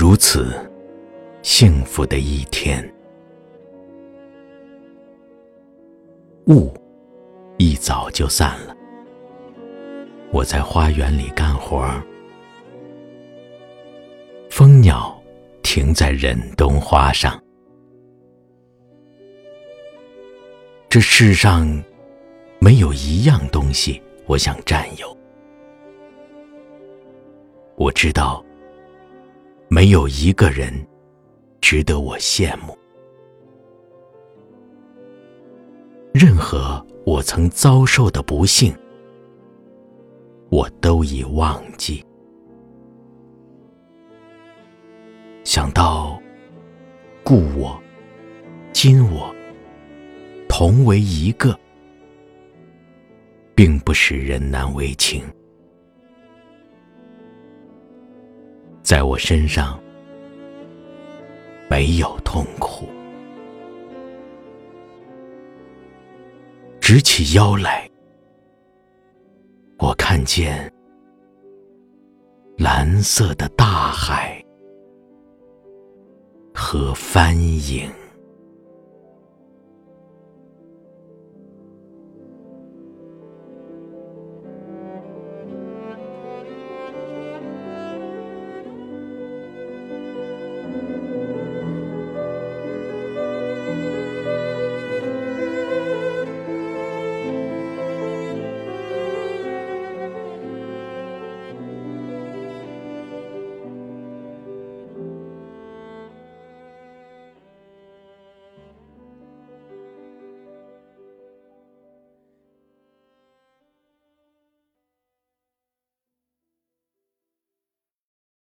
如此幸福的一天。雾一早就散了，我在花园里干活儿，蜂鸟停在忍冬花上。这世上没有一样东西我想占有，我知道没有一个人值得我羡慕。任何我曾遭受的不幸，我都已忘记。想到故我、今我同为一个，并不使人难为情。在我身上没有痛苦。直起腰来，我看见蓝色的大海和帆影。